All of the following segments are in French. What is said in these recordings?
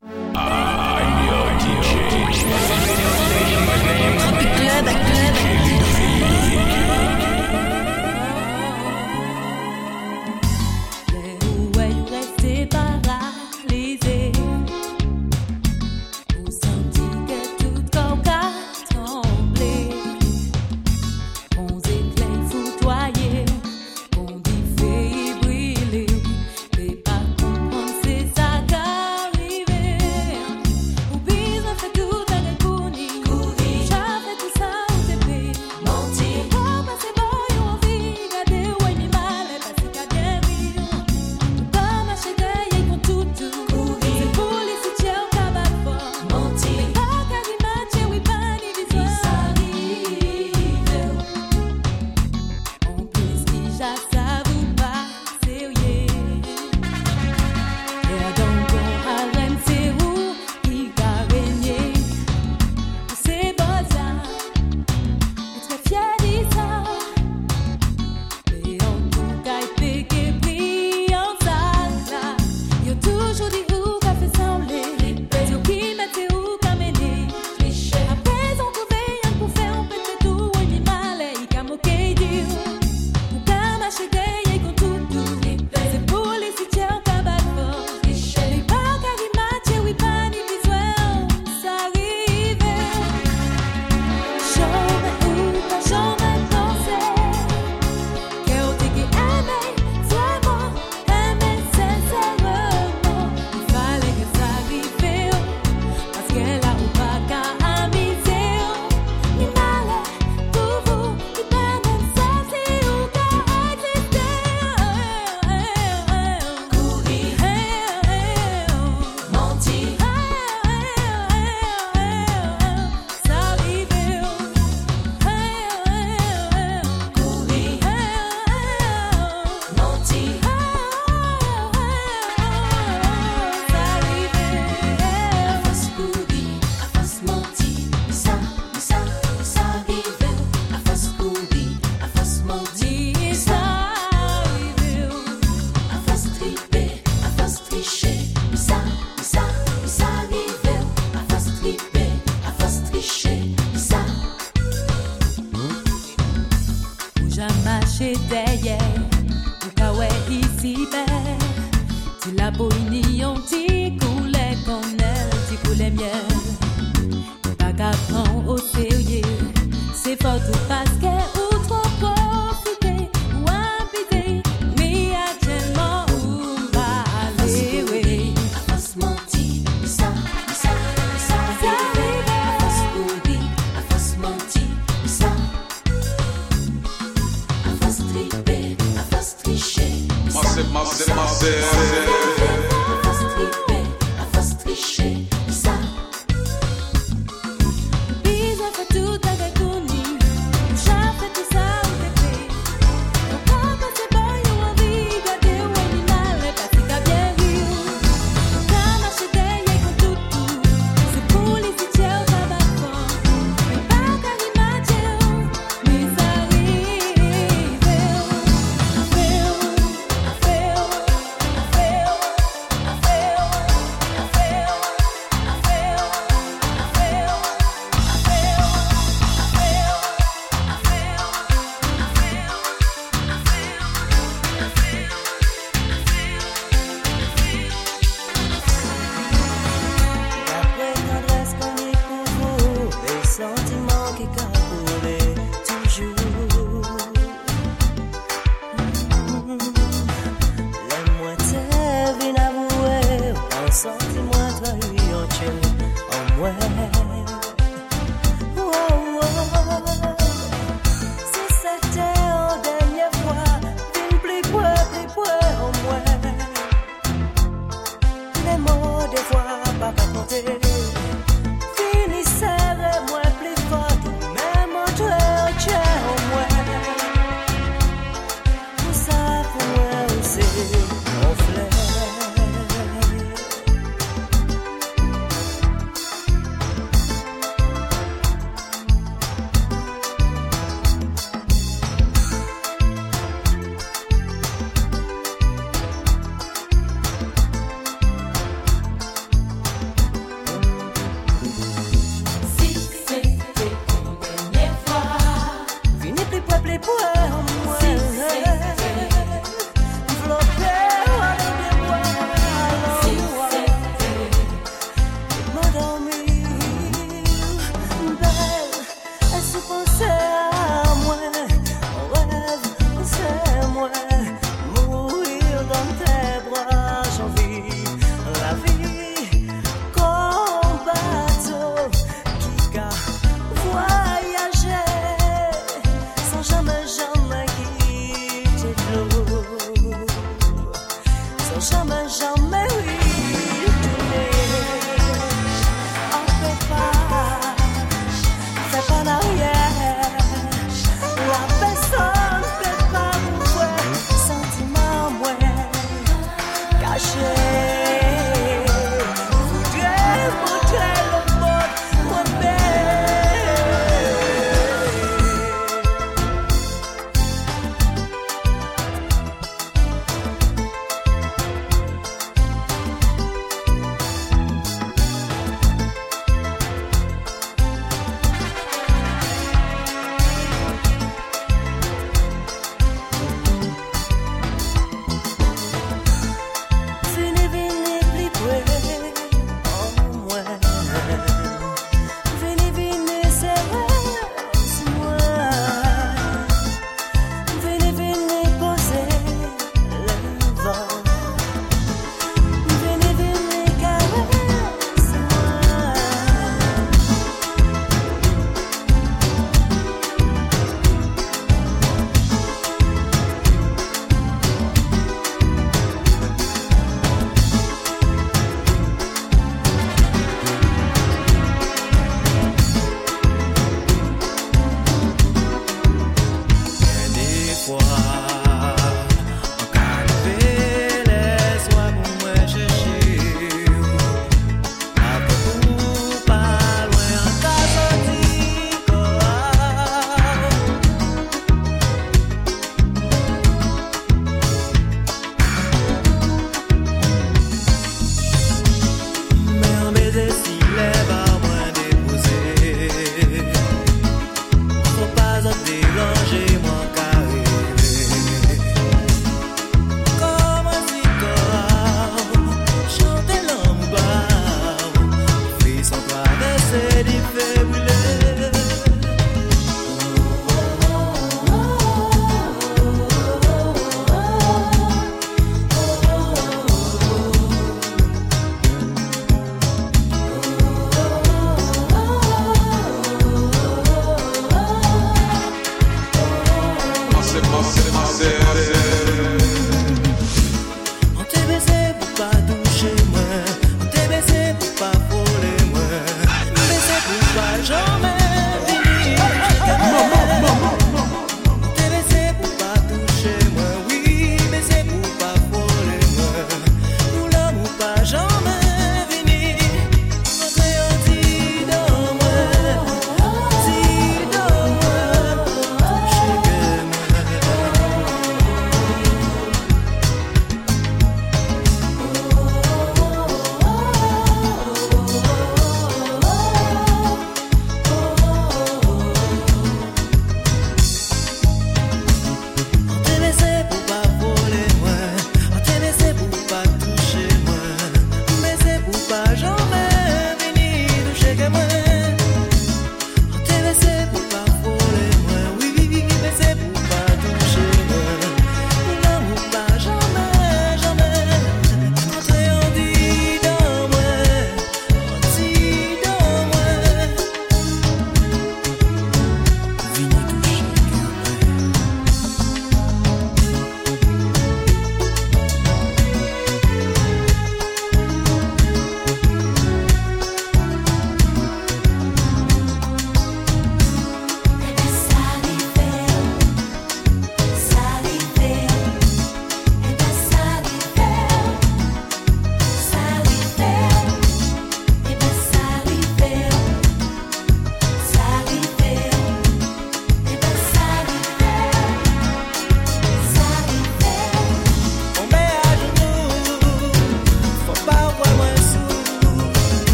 I'm your DJ. day, yeah.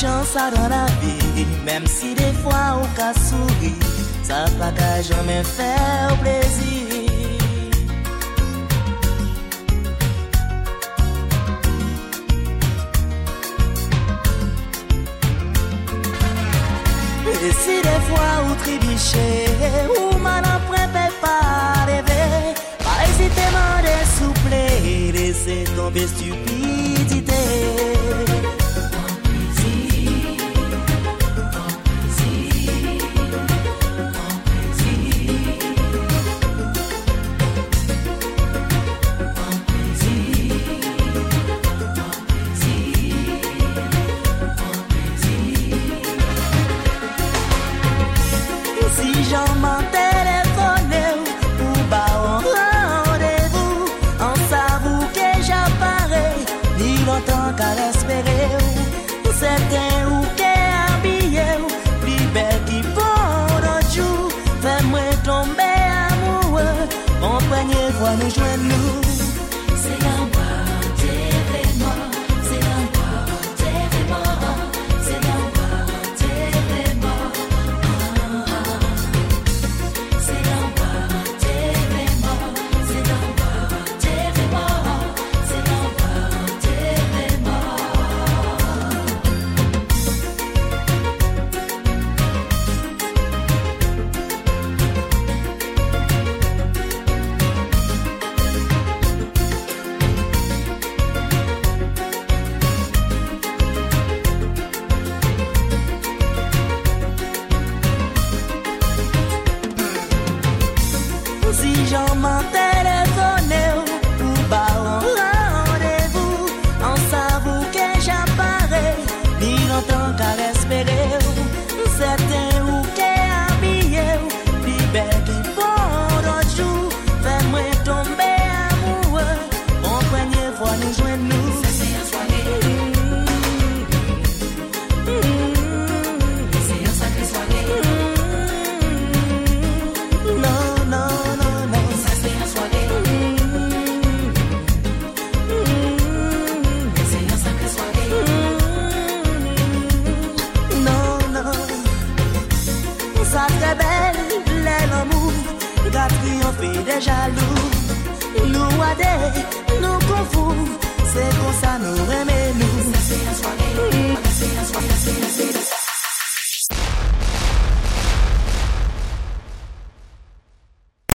Chance a dan la vie, même si des fois on ka souri Sa pa ka jamen fè ou plezi si des fois ou tribiche Ou man apre pe pa leve Pa esite man de souple Lese stupide. de jalou Louade, nou konfou Se kon sa nou reme